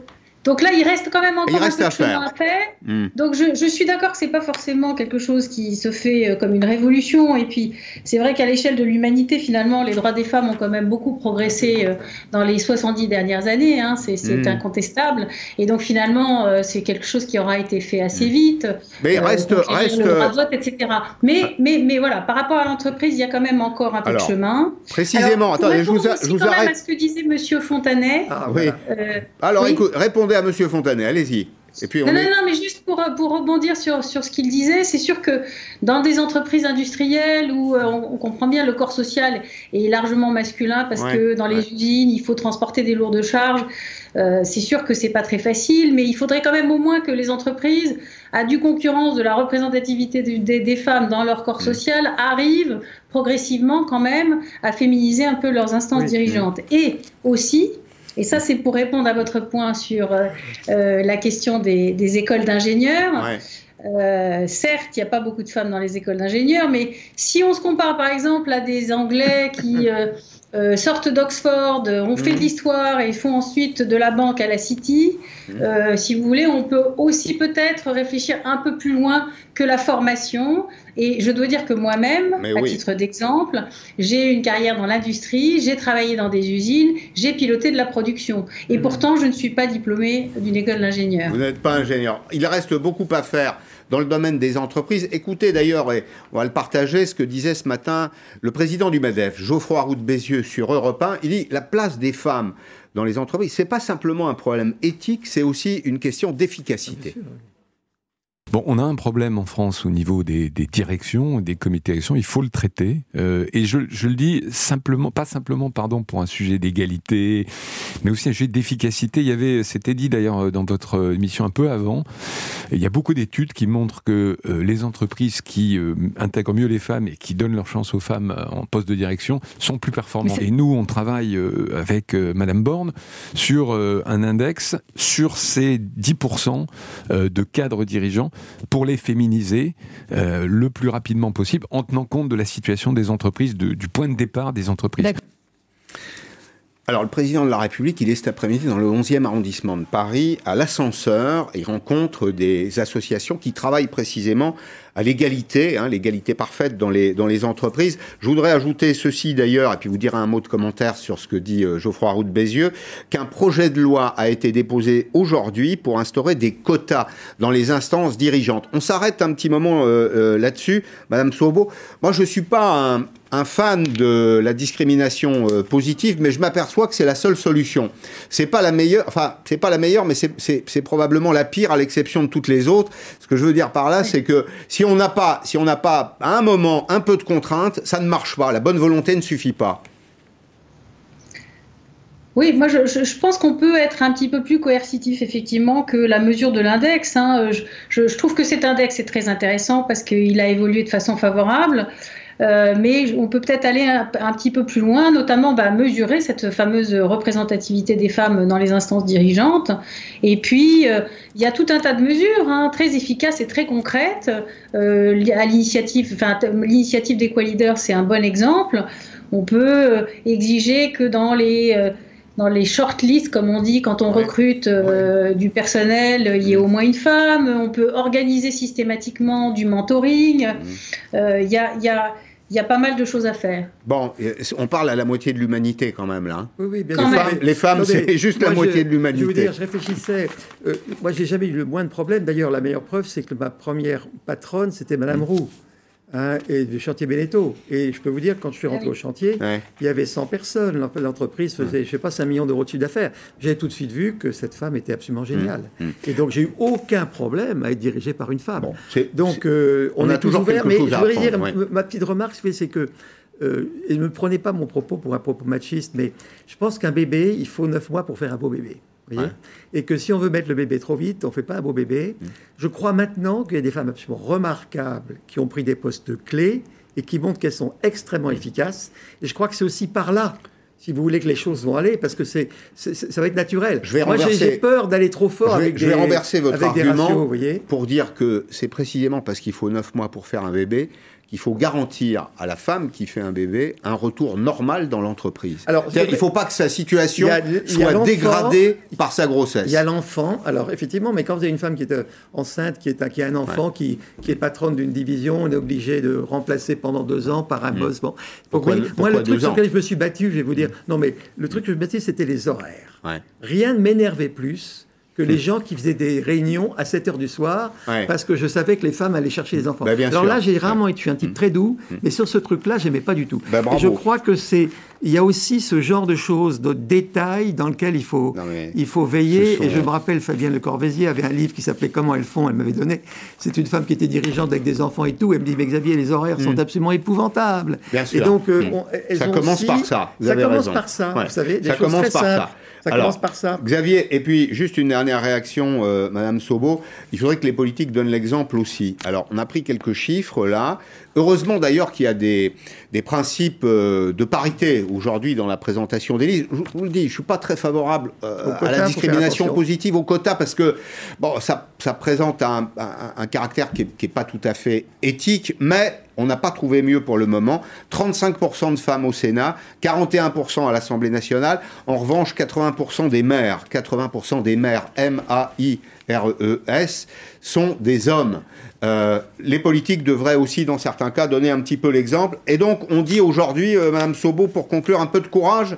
là, il reste quand même encore un peu de chemin à faire. Hmm. Donc je, je, suis d'accord que c'est pas forcément quelque chose qui se fait euh, comme une révolution. Et puis c'est vrai qu'à l'échelle de l'humanité, finalement, les droits des femmes ont quand même beaucoup progressé euh, dans les 70 dernières années. Hein. C'est hmm. incontestable. Et donc finalement, euh, c'est quelque chose qui aura été fait assez hmm. vite. Mais il reste, reste... le droit de vote, etc. Mais, ah. mais, mais voilà, par rapport à l'entreprise, il y a quand même encore un peu de chemin. Précisément. attendez, je vous, je vous arrête. à ce que disait Monsieur Fontanet. Ah, oui. Alors, écoute, répondez à Monsieur Fontanet, allez-y. Et puis non, non, non, mais juste pour, pour rebondir sur, sur ce qu'il disait, c'est sûr que dans des entreprises industrielles où euh, on, comprend bien le corps social est largement masculin parce que dans les usines, il faut transporter des lourdes charges, euh, c'est sûr que c'est pas très facile, mais il faudrait quand même au moins que les entreprises, à du concurrence de la représentativité des, femmes dans leur corps mm. social, arrivent progressivement quand même à féminiser un peu leurs instances dirigeantes. Et aussi, et ça, c'est pour répondre à votre point sur euh, euh, la question des, écoles d'ingénieurs. Euh, certes, il n'y a pas beaucoup de femmes dans les écoles d'ingénieurs, mais si on se compare par exemple à des Anglais qui, euh, sortent d'Oxford, ont fait de mhm. l'histoire et font ensuite de la banque à la City. Mhm. Euh, si vous voulez, on peut aussi peut-être réfléchir un peu plus loin que la formation. Et je dois dire que moi-même, à titre d'exemple, j'ai une carrière dans l'industrie, j'ai travaillé dans des usines, j'ai piloté de la production. Et mhm. pourtant, je ne suis pas diplômé d'une école d'ingénieur. Vous n'êtes pas ingénieur. Il reste beaucoup à faire dans le domaine des entreprises. Écoutez d'ailleurs, et on va le partager, ce que disait ce matin le président du MEDEF, Geoffroy Roux de Bézieux, sur Europe 1. Il dit la place des femmes dans les entreprises, ce n'est pas simplement un problème éthique, c'est aussi une question d'efficacité. Bon, on a un problème en France au niveau des, des directions, des comités direction. Il faut le traiter. Euh, et je, je, le dis simplement, pas simplement, pardon, pour un sujet d'égalité, mais aussi un sujet d'efficacité. Il y avait, c'était dit d'ailleurs dans votre émission un peu avant. Il y a beaucoup d'études qui montrent que euh, les entreprises qui euh, intègrent mieux les femmes et qui donnent leur chance aux femmes en poste de direction sont plus performantes. Et nous, on travaille avec Madame Borne sur un index sur ces 10% de cadres dirigeants pour les féminiser euh, le plus rapidement possible en tenant compte de la situation des entreprises, du point de départ des entreprises. Alors, le président de la République, il est cet après-midi dans le 11e arrondissement de Paris, à l'ascenseur. Il rencontre des associations qui travaillent précisément à l'égalité, hein, l'égalité parfaite dans les, dans les entreprises. Je voudrais ajouter ceci d'ailleurs, et puis vous dire un mot de commentaire sur ce que dit euh, Geoffroy Roux de Bézieux, qu'un projet de loi a été déposé aujourd'hui pour instaurer des quotas dans les instances dirigeantes. On s'arrête un petit moment euh, euh, là-dessus, Madame Sobo. Moi, je suis pas un, un fan de la discrimination positive, mais je m'aperçois que c'est la seule solution. C'est pas la meilleure, enfin, c'est pas la meilleure, mais c'est probablement la pire à l'exception de toutes les autres. Ce que je veux dire par là, c'est que si on n'a pas, si on n'a pas à un moment un peu de contrainte, ça ne marche pas. La bonne volonté ne suffit pas. Oui, moi je, pense qu'on peut être un petit peu plus coercitif effectivement que la mesure de l'index. Hein. Je, trouve que cet index est très intéressant parce qu'il a évolué de façon favorable. Euh, mais on peut peut-être aller un, petit peu plus loin, notamment bah, mesurer cette fameuse représentativité des femmes dans les instances dirigeantes. Et puis, euh, il y a tout un tas de mesures hein, très efficaces et très concrètes. Euh, à l'initiative, enfin, l'initiative d'Equalider, c'est un bon exemple. On peut exiger que dans les dans les shortlists, comme on dit, quand on recrute du personnel, il y ait au moins une femme. On peut organiser systématiquement du mentoring. Mmh. Il y, a, y, a, il y a pas mal de choses à faire. Bon, on parle à la moitié de l'humanité quand même là. Oui, oui, bien sûr. Les femmes, c'est juste la moitié de l'humanité. Je veux dire, je réfléchissais. Euh, moi, j'ai jamais eu le moins de problèmes. D'ailleurs, la meilleure preuve, c'est que ma première patronne, c'était Madame Roux. Hein, et du chantier Beneteau. Et je peux vous dire, quand je suis rentré ah au chantier, il y avait 100 personnes. L'entreprise faisait, je sais pas, 5 millions d'euros de chiffre d'affaires. J'ai tout de suite vu que cette femme était absolument mmh. géniale. Mmh. Et donc, j'ai eu aucun problème à être dirigé par une femme. donc, euh, on, a toujours ouvert. Mais je voudrais dire, ma petite remarque, c'est que euh, et ne me prenez pas mon propos pour un propos machiste, mais je pense qu'un bébé, il faut 9 mois pour faire un beau bébé. Et que si on veut mettre le bébé trop vite, on ne fait pas un beau bébé. Mm. Je crois maintenant qu'il y a des femmes absolument remarquables qui ont pris des postes clés et qui montrent qu'elles sont extrêmement efficaces. Et je crois que c'est aussi par là si vous voulez que les choses vont aller, parce que c'est, ça va être naturel. Je vais Moi, j'ai peur d'aller trop fort je vais, avec je vais renverser votre argument pour dire que c'est précisément parce qu'il faut 9 mois pour faire un bébé qu'il faut garantir à la femme qui fait un bébé un retour normal dans l'entreprise. Alors, il ne faut pas que sa situation soit dégradée par sa grossesse. Il y a l'enfant, alors effectivement, mais quand vous avez une femme qui est euh, enceinte, qui, est, qui a un enfant, qui, qui, est patronne d'une division, on est obligé de remplacer pendant deux ans par un mmh. boss. Bon. Pourquoi, moi, le truc sur lequel je me suis battu, je vais vous dire, non mais le truc que je me battu, c'était les horaires. Rien ne m'énervait plus que les gens qui faisaient des réunions à 7 heures du soir, parce que je savais que les femmes allaient chercher les enfants. Bah, Alors là, j'ai rarement été un type mm. très doux, mm. mais sur ce truc-là, j'aimais pas du tout. Bah, et je crois que c'est, il y a aussi ce genre de choses, de détails dans lequel il faut, il faut veiller. Et je me rappelle, Fabienne Le Corvézier avait un livre qui s'appelait Comment elles font. Elle m'avait donné. C'est une femme qui était dirigeante avec des enfants et tout. Elle me dit, mais Xavier, les horaires sont absolument épouvantables. Bien sûr. Et donc, euh, ça commence par ça. ça commence par ça. Vous savez, des ça choses commence par ça. Ça commence par ça. Xavier, et puis juste une dernière réaction, euh, Madame Sobo. Il faudrait que les politiques donnent l'exemple aussi. Alors, on a pris quelques chiffres là. Heureusement d'ailleurs qu'il y a des, des principes euh, de parité aujourd'hui dans la présentation des listes. Je vous le dis, je ne suis pas très favorable euh, à la discrimination positive au quota parce que bon, ça, ça présente un, caractère qui n'est pas tout à fait éthique, mais On n'a pas trouvé mieux pour le moment. 35% de femmes au Sénat, 41% à l'Assemblée nationale. En revanche, 80% des maires, 80% des maires M-A-I-R-E-S, sont des hommes. Euh, les politiques devraient aussi, dans certains cas, donner un petit peu l'exemple. Et donc, on dit aujourd'hui, euh, Madame Sobo, pour conclure, un peu de courage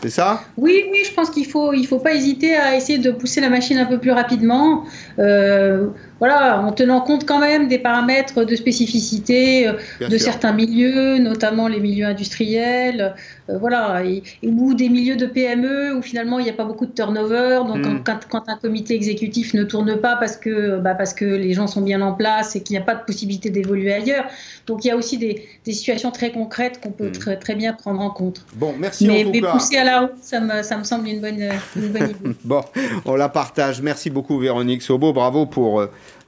c'est ça? Oui, oui, je pense qu'il faut, faut pas hésiter à essayer de pousser la machine un peu plus rapidement. Euh, voilà, en tenant compte quand même des paramètres de spécificité euh, de certains milieux, notamment les milieux industriels, euh, voilà, et, ou des milieux de PME où finalement il n'y a pas beaucoup de turnover. Donc hmm. quand, un comité exécutif ne tourne pas parce que, bah, parce que les gens sont bien en place et qu'il n'y a pas de possibilité d'évoluer ailleurs. Donc il y a aussi des, situations très concrètes qu'on peut hmm. très, très, bien prendre en compte. Bon, merci mais, en tout mais pousser à la haut, ça me, ça me semble une bonne, une bonne idée. bon, on la partage. Merci beaucoup Véronique Sobo, bravo pour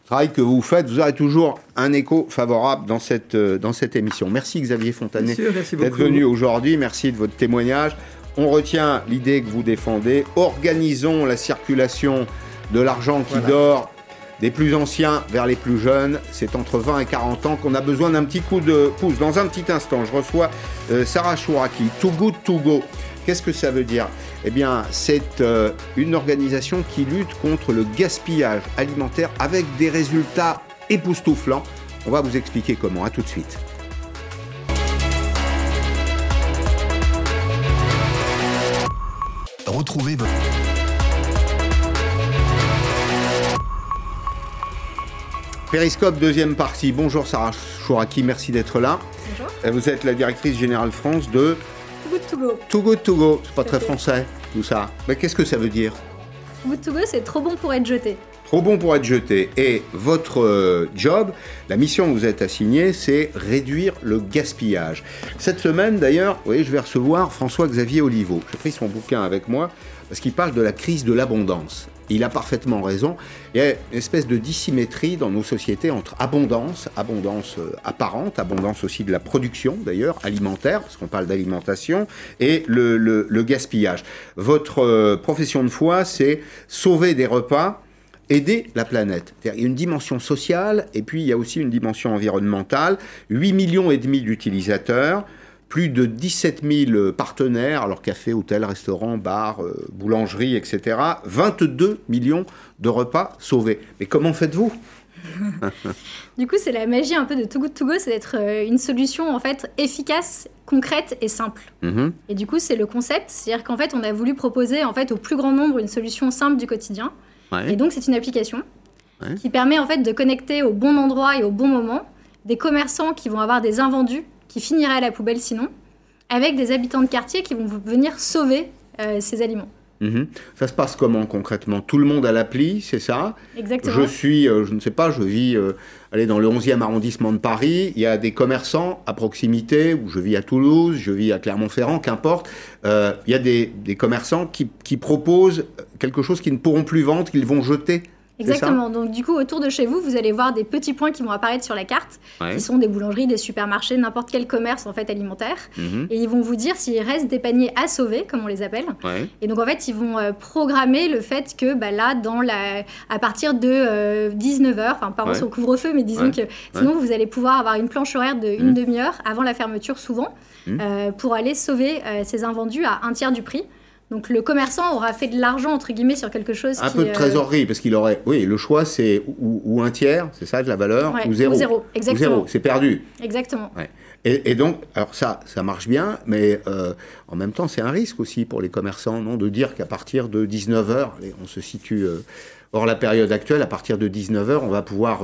travail que vous faites, vous aurez toujours un écho favorable dans cette, euh, dans cette émission. Merci Xavier Fontanet d'être venu aujourd'hui. Merci de votre témoignage. On retient l'idée que vous défendez. Organisons la circulation de l'argent qui dort des plus anciens vers les plus jeunes. C'est entre 20 et 40 ans qu'on a besoin d'un petit coup de pouce. Dans un petit instant, je reçois euh, Sarah Chouraki. Too good to go. Qu'est-ce que ça veut dire? Eh bien, c'est euh, une organisation qui lutte contre le gaspillage alimentaire avec des résultats époustouflants. On va vous expliquer comment. À tout de suite. Retrouvez votre... Périscope, deuxième partie. Bonjour Sarah Chouraki, merci d'être là. Bonjour. Vous êtes la directrice générale France de good to go. Too good to go, c'est pas très français tout ça. Mais qu'est-ce que ça veut dire? Too good to go, c'est trop bon pour être jeté. Trop bon pour être jeté. Et votre euh, job, la mission que vous êtes assignée, c'est réduire le gaspillage. Cette semaine, d'ailleurs, vous voyez, je vais recevoir François-Xavier Oliveau. J'ai pris son bouquin avec moi parce qu'il parle de la crise de l'abondance il a parfaitement raison. Il y a une espèce de dissymétrie dans nos sociétés entre abondance, abondance euh, apparente, abondance aussi de la production d'ailleurs, alimentaire, parce qu'on parle d'alimentation, et le, gaspillage. Votre euh, profession de foi, c'est sauver des repas aider la planète. Il y a une dimension sociale et puis il y a aussi une dimension environnementale. 8 millions et demi d'utilisateurs, plus de 17 000 partenaires, alors café, hôtel, restaurant, bar, euh, boulangerie, etc. 22 millions de repas sauvés. Mais comment faites-vous? Du coup, c'est la magie un peu de Too Good To Go, c'est d'être euh, une solution en fait efficace, concrète et simple. Mm-hmm. Et du coup, c'est le concept, c'est-à-dire qu'en fait, on a voulu proposer en fait au plus grand nombre une solution simple du quotidien. Et donc, c'est une application qui permet en fait de connecter au bon endroit et au bon moment des commerçants qui vont avoir des invendus qui finiraient à la poubelle sinon, avec des habitants de quartier qui vont venir sauver euh, ces aliments. Mhm. Ça se passe comment concrètement? Tout le monde a l'appli, c'est ça? Exactement. Je suis, euh, je ne sais pas, je vis euh, dans le 11e arrondissement de Paris. Il y a des commerçants à proximité, où je vis à Toulouse, je vis à Clermont-Ferrand, qu'importe. il y a des, des commerçants qui, qui, proposent quelque chose qu'ils ne pourront plus vendre, qu'ils vont jeter. Exactement. Donc du coup, autour de chez vous, vous allez voir des petits points qui vont apparaître sur la carte, qui sont des boulangeries, des supermarchés, n'importe quel commerce en fait alimentaire. Mhm. Et ils vont vous dire s'il reste des paniers à sauver, comme on les appelle. Et donc en fait, ils vont euh, programmer le fait que bah, là, dans la... à partir de 19h, euh, enfin pas sur le couvre-feu, mais disons que sinon vous allez pouvoir avoir une planche horaire de une mhm. demi-heure avant la fermeture souvent, mhm. euh, pour aller sauver ces invendus à un tiers du prix. Donc le commerçant aura fait de l'argent entre guillemets sur quelque chose. Un peu de euh, trésorerie parce qu'il aurait. Oui, le choix c'est ou, un tiers, c'est ça de la valeur, ou zéro. Ou zéro, exactement. zéro, c'est perdu. Exactement. Et, donc, alors ça, ça marche bien, mais euh, en même temps, c'est un risque aussi pour les commerçants, non, de dire qu'à partir de 19 h on se situe. Euh, hors la période actuelle, à partir de 19 h on va pouvoir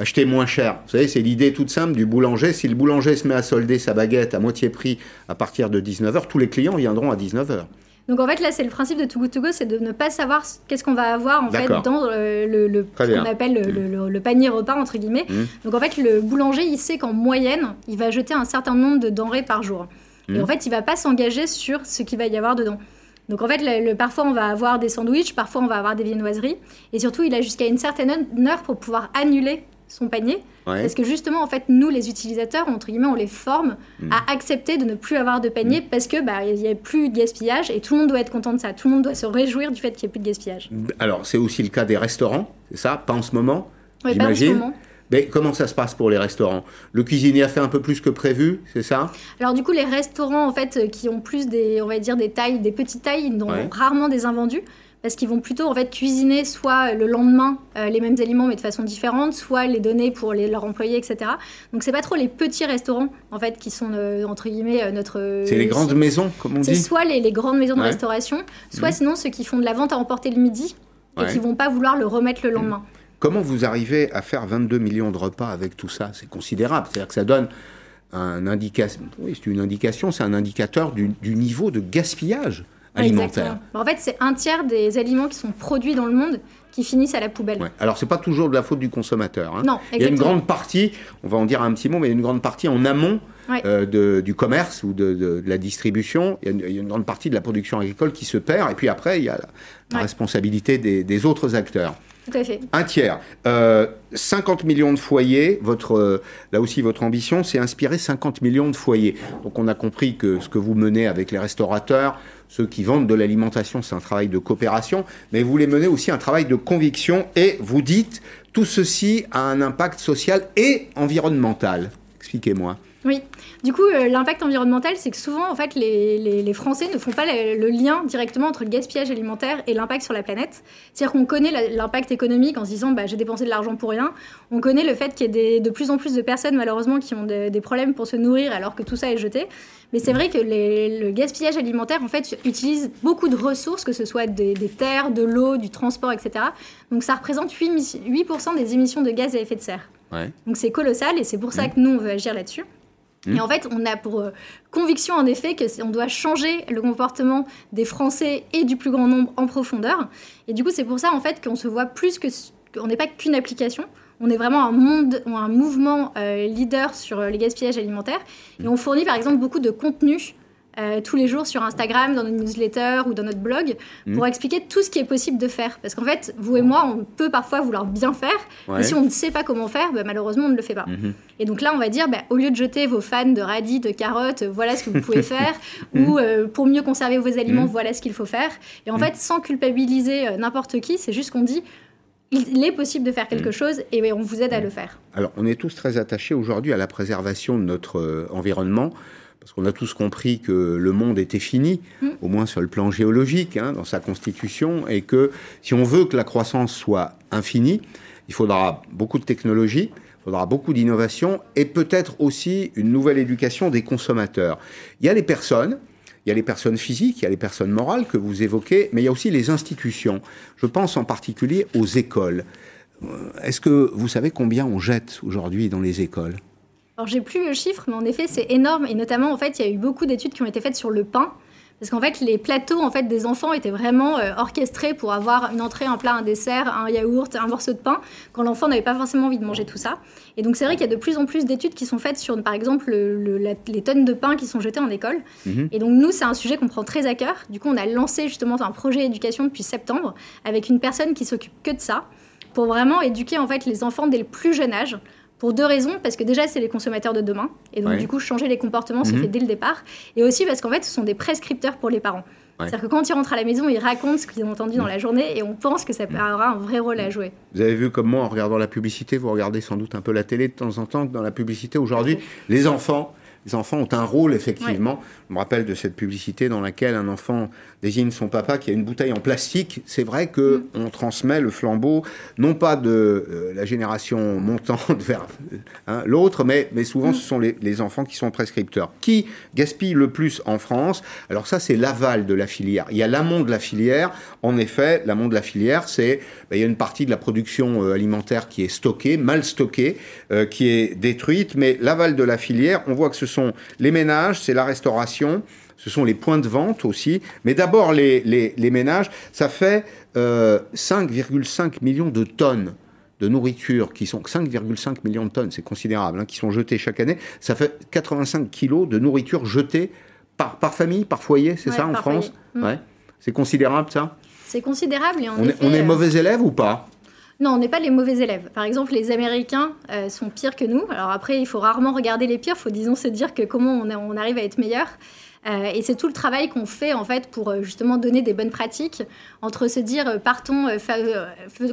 acheter moins cher. Vous savez, c'est l'idée toute simple du boulanger. Si le boulanger se met à solder sa baguette à moitié prix à partir de 19 h tous les clients viendront à 19 h donc en fait là c'est le principe de Too Good To Go, c'est de ne pas savoir qu'est-ce qu'on va avoir en fait dans euh, le, le, ce qu'on appelle le, le, panier repas entre guillemets. Mmh. Donc en fait le boulanger il sait qu'en moyenne il va jeter un certain nombre de denrées par jour. Et mmh. en fait il va pas s'engager sur ce qu'il va y avoir dedans. Donc en fait, le, parfois on va avoir des sandwichs, parfois on va avoir des viennoiseries, et surtout il a jusqu'à une certaine heure pour pouvoir annuler son panier. Parce que justement, en fait, nous, les utilisateurs, entre guillemets, on les forme hmm. à accepter de ne plus avoir de panier hmm. parce que bah il n'y a plus de gaspillage et tout le monde doit être content de ça. Tout le monde doit se réjouir du fait qu'il n'y ait plus de gaspillage. Alors, c'est aussi le cas des restaurants, c'est ça? Pas en ce moment Oui, pas en ce moment. Mais comment ça se passe pour les restaurants? Le cuisinier a fait un peu plus que prévu, c'est ça? Alors du coup, les restaurants en fait qui ont plus des, on va dire des tailles, des petites tailles, ils ont rarement des invendus parce qu'ils vont plutôt en fait cuisiner soit le lendemain euh, les mêmes aliments mais de façon différente, soit les donner pour les, leurs employés, etc. Donc c'est pas trop les petits restaurants en fait qui sont euh, entre guillemets euh, notre. C'est les grandes maisons, comme on dit. C'est soit les, grandes maisons de restauration, soit mmh. sinon ceux qui font de la vente à emporter le midi et qui vont pas vouloir le remettre le lendemain. Mmh. Comment vous arrivez à faire 22 millions de repas avec tout ça? C'est considérable. C'est-à-dire que ça donne un indication. Oui, c'est une indication, c'est un indicateur du, du niveau de gaspillage alimentaire. En fait, c'est un tiers des aliments qui sont produits dans le monde qui finissent à la poubelle. Ouais. Alors, c'est pas toujours de la faute du consommateur. Hein. Non, Il y a une grande partie, on va en dire un petit mot, mais il y a une grande partie en amont euh, de, du commerce ou de, de, la distribution. Il y, a une, grande partie de la production agricole qui se perd. Et puis après, il y a la, responsabilité des, des, autres acteurs. Tout à fait. Un tiers. Euh, 50 millions de foyers. Votre, euh, là aussi, votre ambition, c'est inspirer 50 millions de foyers. Donc, on a compris que ce que vous menez avec les restaurateurs, ceux qui vendent de l'alimentation, c'est un travail de coopération, mais vous voulez mener aussi un travail de conviction et vous dites tout ceci a un impact social et environnemental. Expliquez-moi. Oui, du coup, euh, l'impact environnemental, c'est que souvent, en fait, les, les, Français ne font pas le, lien directement entre le gaspillage alimentaire et l'impact sur la planète. C'est-à-dire qu'on connaît l'impact économique en se disant, bah, j'ai dépensé de l'argent pour rien. On connaît le fait qu'il y ait de plus en plus de personnes, malheureusement, qui ont des problèmes pour se nourrir alors que tout ça est jeté. Mais c'est vrai que le gaspillage alimentaire, en fait, utilise beaucoup de ressources, que ce soit des, terres, de l'eau, du transport, etc. Donc ça représente 8%, 8 des émissions de gaz à effet de serre. Donc c'est colossal et c'est pour ça mmh. que nous, on veut agir là-dessus. Et en fait, on a pour euh, conviction en effet que on doit changer le comportement des Français et du plus grand nombre en profondeur. Et du coup, c'est pour ça en fait qu'on se voit plus que qu'on n'est pas qu'une application. On est vraiment un monde, un mouvement euh, leader sur euh, les gaspillages alimentaires. Et on fournit par exemple beaucoup de contenu euh, tous les jours sur Instagram, dans nos newsletters ou dans notre blog, pour mhm. expliquer tout ce qui est possible de faire. Parce qu'en fait, vous et moi, on peut parfois vouloir bien faire, mais si on ne sait pas comment faire, bah, malheureusement, on ne le fait pas. Mhm. Et donc là, on va dire, bah, au lieu de jeter vos fans de radis, de carottes, voilà ce que vous pouvez faire, mhm. ou euh, pour mieux conserver vos aliments, voilà ce qu'il faut faire. Et en fait, sans culpabiliser euh, n'importe qui, c'est juste qu'on dit, il est possible de faire quelque chose et on vous aide à le faire. Alors, on est tous très attachés aujourd'hui à la préservation de notre environnement parce qu'on a tous compris que le monde était fini, mm. au moins sur le plan géologique, hein, dans sa constitution, et que si on veut que la croissance soit infinie, il faudra beaucoup de technologie, il faudra beaucoup d'innovation, et peut-être aussi une nouvelle éducation des consommateurs. Il y a les personnes, il y a les personnes physiques, il y a les personnes morales que vous évoquez, mais il y a aussi les institutions. Je pense en particulier aux écoles. Euh, est-ce que vous savez combien on jette aujourd'hui dans les écoles? Alors j'ai plus le chiffre, mais en effet c'est énorme et notamment en fait il y a eu beaucoup d'études qui ont été faites sur le pain. Parce qu'en fait, les plateaux en fait, des enfants étaient vraiment euh, orchestrés pour avoir une entrée, un plat, un dessert, un yaourt, un morceau de pain, quand l'enfant n'avait pas forcément envie de manger tout ça. Et donc, c'est vrai qu'il y a de plus en plus d'études qui sont faites sur, par exemple, les tonnes de pain qui sont jetées en école. Mhm. Et donc, nous, c'est un sujet qu'on prend très à cœur. Du coup, on a lancé justement un projet d'éducation depuis septembre avec une personne qui s'occupe que de ça, pour vraiment éduquer en fait les enfants dès le plus jeune âge pour deux raisons, parce que déjà, c'est les consommateurs de demain. Et donc, du coup, changer les comportements se mhm. fait dès le départ. Et aussi parce qu'en fait, ce sont des prescripteurs pour les parents. C'est-à-dire que quand ils rentrent à la maison, ils racontent ce qu'ils ont entendu dans la journée et on pense que ça aura un vrai rôle à jouer. Vous avez vu comme moi, en regardant la publicité, vous regardez sans doute un peu la télé de temps en temps, dans la publicité aujourd'hui, les enfants les enfants ont un rôle, effectivement. Je me rappelle de cette publicité dans laquelle un enfant désigne son papa qui a une bouteille en plastique. C'est vrai que mm. on transmet le flambeau, non pas de euh, la génération montante vers hein, l'autre, mais, mais souvent mm. ce sont les, enfants qui sont prescripteurs. Qui gaspille le plus en France? Alors ça, c'est l'aval de la filière. Il y a l'amont de la filière. En effet, l'amont de la filière, c'est ben, il y a une partie de la production euh, alimentaire qui est stockée, mal stockée, euh, qui est détruite, mais l'aval de la filière, on voit que ce sont les ménages, c'est la restauration, ce sont les points de vente aussi. Mais d'abord, les, les, ménages, ça fait 5,5 euh, millions de tonnes de nourriture qui sont 5,5 millions de tonnes, c'est considérable, hein, qui sont jetées chaque année. Ça fait 85 kilos de nourriture jetée par, par famille, par foyer, c'est ça en France? mm. ouais. C'est considérable ça? C'est considérable. Et on, est, on est euh, mauvais élève ou pas? Non, on n'est pas les mauvais élèves. Par exemple, les Américains euh, sont pires que nous. Alors après, il faut rarement regarder les pires. Il faut disons se dire comment on, on arrive à être meilleur. Euh, et c'est tout le travail qu'on fait en fait pour euh, justement donner des bonnes pratiques entre se dire euh, partons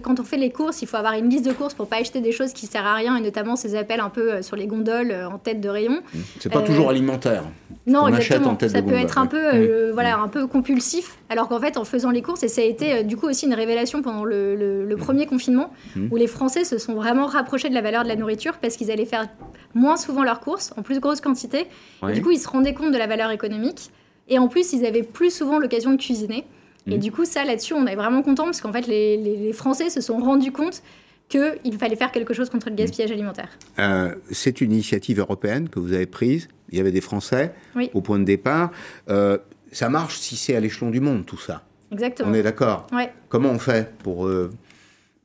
quand on fait les courses, il faut avoir une liste de courses pour pas acheter des choses qui servent à rien et notamment ces appels un peu sur les gondoles en tête de rayon. Mmh. C'est pas toujours alimentaire. Non, exactement. ça peut être un peu mmh. voilà mmh. un peu compulsif alors qu'en fait en faisant les courses et ça a été du coup aussi une révélation pendant le, premier confinement où les Français se sont vraiment rapprochés de la valeur de la nourriture parce qu'ils allaient faire moins souvent leurs courses en plus grosse quantité. Et du coup ils se rendaient compte de la valeur économique et en plus, ils avaient plus souvent l'occasion de cuisiner. Et mmh. du coup, ça, là-dessus, on est vraiment content parce qu'en fait, les, Français se sont rendus compte qu'il fallait faire quelque chose contre le gaspillage alimentaire. Euh, c'est une initiative européenne que vous avez prise. Il y avait des Français au point de départ. Euh, ça marche si c'est à l'échelon du monde, tout ça. Exactement. On est d'accord. Ouais. Comment on fait pour euh,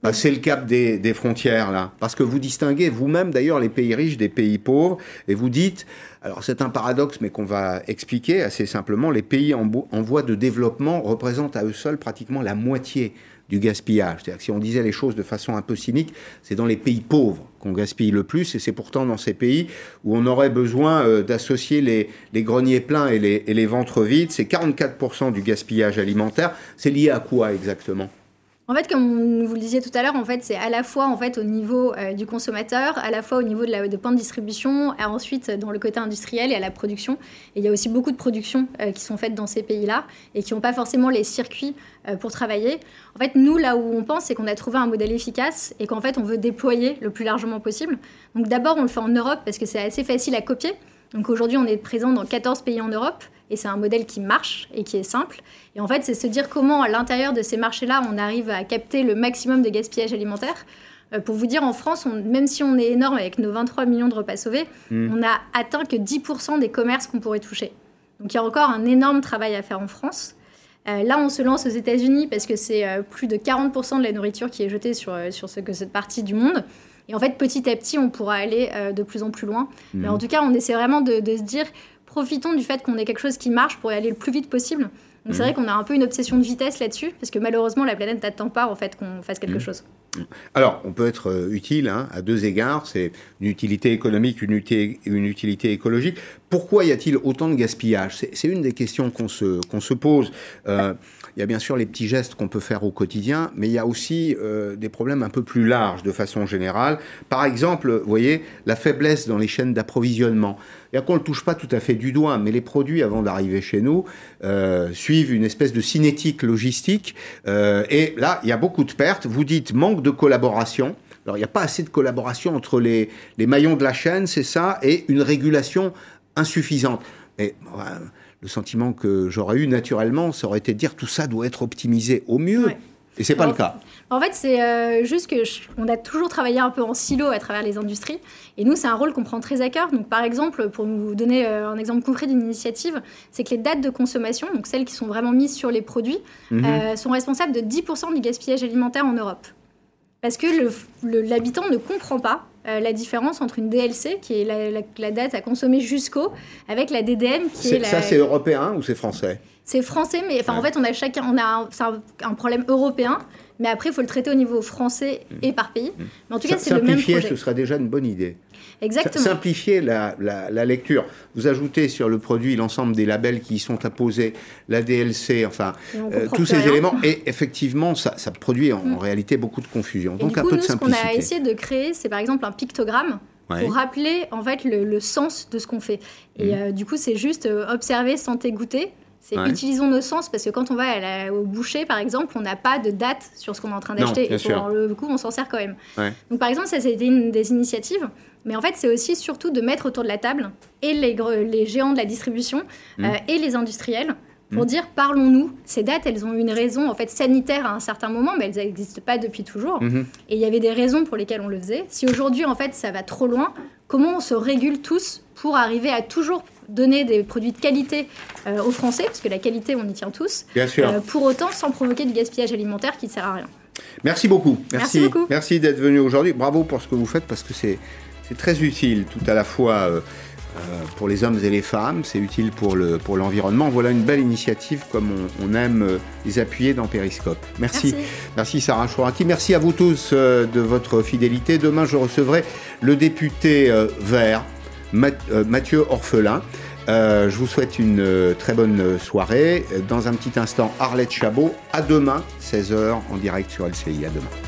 passer le cap des, frontières, là Parce que vous distinguez vous-même, d'ailleurs, les pays riches des pays pauvres, et vous dites, alors c'est un paradoxe, mais qu'on va expliquer assez simplement. Les pays en, voie de développement représentent à eux seuls pratiquement la moitié du gaspillage. C'est-à-dire que si on disait les choses de façon un peu cynique, c'est dans les pays pauvres qu'on gaspille le plus, et c'est pourtant dans ces pays où on aurait besoin euh, d'associer les, greniers pleins et les ventres vides. C'est 44% du gaspillage alimentaire. C'est lié à quoi exactement? En fait, comme vous le disiez tout à l'heure, en fait, c'est à la fois en fait au niveau euh, du consommateur, à la fois au niveau de la de point de distribution, et ensuite dans le côté industriel et à la production. Et il y a aussi beaucoup de productions euh, qui sont faites dans ces pays-là et qui n'ont pas forcément les circuits euh, pour travailler. En fait, nous, là où on pense, c'est qu'on a trouvé un modèle efficace et qu'en fait, on veut déployer le plus largement possible. Donc d'abord, on le fait en Europe parce que c'est assez facile à copier. Donc aujourd'hui, on est présent dans 14 pays en Europe et c'est un modèle qui marche et qui est simple. Et en fait, c'est se dire comment, à l'intérieur de ces marchés-là, on arrive à capter le maximum de gaspillage alimentaire. Euh, pour vous dire, en France, même si on est énorme avec nos 23 millions de repas sauvés, hmm. on n'a atteint que 10% des commerces qu'on pourrait toucher. Donc il y a encore un énorme travail à faire en France. Euh, là, on se lance aux États-Unis parce que c'est euh, plus de 40% de la nourriture qui est jetée sur, sur ce, cette partie du monde. Et en fait, petit à petit, on pourra aller de plus en plus loin. Mais hmm. en tout cas, on essaie vraiment de, de se dire, profitons du fait qu'on ait quelque chose qui marche pour y aller le plus vite possible. Donc c'est mhm. vrai qu'on a un peu une obsession de vitesse là-dessus, parce que malheureusement la planète n'attend pas en fait qu'on fasse quelque mhm. chose. Alors on peut être euh, utile hein, à deux égards, c'est une utilité économique, une utilité, écologique. Pourquoi y a-t-il autant de gaspillage? C'est une des questions qu'on se, qu'on se pose. Euh, il y a bien sûr les petits gestes qu'on peut faire au quotidien, mais il y a aussi euh, des problèmes un peu plus larges de façon générale. Par exemple, vous voyez, la faiblesse dans les chaînes d'approvisionnement. Il y a qu'on ne le touche pas tout à fait du doigt, mais les produits, avant d'arriver chez nous, euh, suivent une espèce de cinétique logistique. Euh, et là, il y a beaucoup de pertes. Vous dites manque de collaboration. Alors, il n'y a pas assez de collaboration entre les, les maillons de la chaîne, c'est ça, et une régulation insuffisante. Mais le sentiment que j'aurais eu naturellement, ça aurait été de dire tout ça doit être optimisé au mieux. Et c'est pas le cas. En fait, c'est euh, juste que on a toujours travaillé un peu en silo à travers les industries. Et nous, c'est un rôle qu'on prend très à cœur. Donc, par exemple, pour vous donner euh, un exemple concret d'une initiative, c'est que les dates de consommation, donc celles qui sont vraiment mises sur les produits, mhm. euh, sont responsables de 10% du gaspillage alimentaire en Europe. Parce que l'habitant ne comprend pas euh, la différence entre une DLC, qui est la, date à consommer jusqu'au, avec la DDM, qui est, Ça, c'est européen ou c'est français? C'est français, mais enfin, en fait, on a chacun, on a un, problème européen. Mais après, il faut le traiter au niveau français mmh. et par pays. Mmh. Mais en tout cas, c'est le même projet. ce serait déjà une bonne idée. Exactement. Simplifier la, lecture. Vous ajoutez sur le produit l'ensemble des labels qui y sont apposés, la DLC, enfin, euh, tous ces éléments. Et effectivement, ça, produit en, mm. réalité beaucoup de confusion. Donc un peu de simplicité. Ce qu'on a essayé de créer, c'est par exemple un pictogramme. pour rappeler en fait le, sens de ce qu'on fait. Et mm. euh, du coup, c'est juste euh, observer, santé, goûter. C'est utilisons nos sens parce que quand on va au boucher, par exemple, on n'a pas de date sur ce qu'on est en train d'acheter. Et pour le coup, on s'en sert quand même. Donc, par exemple, ça, c'était une des initiatives. Mais en fait, c'est aussi surtout de mettre autour de la table et les, les géants de la distribution mmh. euh, et les industriels pour mmh. dire parlons-nous. Ces dates, elles ont une raison en fait sanitaire à un certain moment, mais elles n'existent pas depuis toujours. Mmh. Et il y avait des raisons pour lesquelles on le faisait. Si aujourd'hui en fait ça va trop loin, comment on se régule tous pour arriver à toujours donner des produits de qualité euh, aux Français, parce que la qualité on y tient tous. Bien sûr. Euh, pour autant sans provoquer du gaspillage alimentaire qui ne sert à rien. Merci beaucoup. Merci, Merci. Merci d'être venu aujourd'hui. Bravo pour ce que vous faites parce que c'est c'est très utile tout à la fois euh, pour les hommes et les femmes, c'est utile pour, le, pour l'environnement. Voilà une belle initiative comme on, aime euh, les appuyer dans Périscope. Merci. Merci, Sarah Chouraki. Merci à vous tous de votre fidélité. Demain, je recevrai le député vert, Mathieu Orphelin. je vous souhaite une très bonne soirée. Dans un petit instant, Arlette Chabot. À demain, 16h en direct sur LCI. À demain.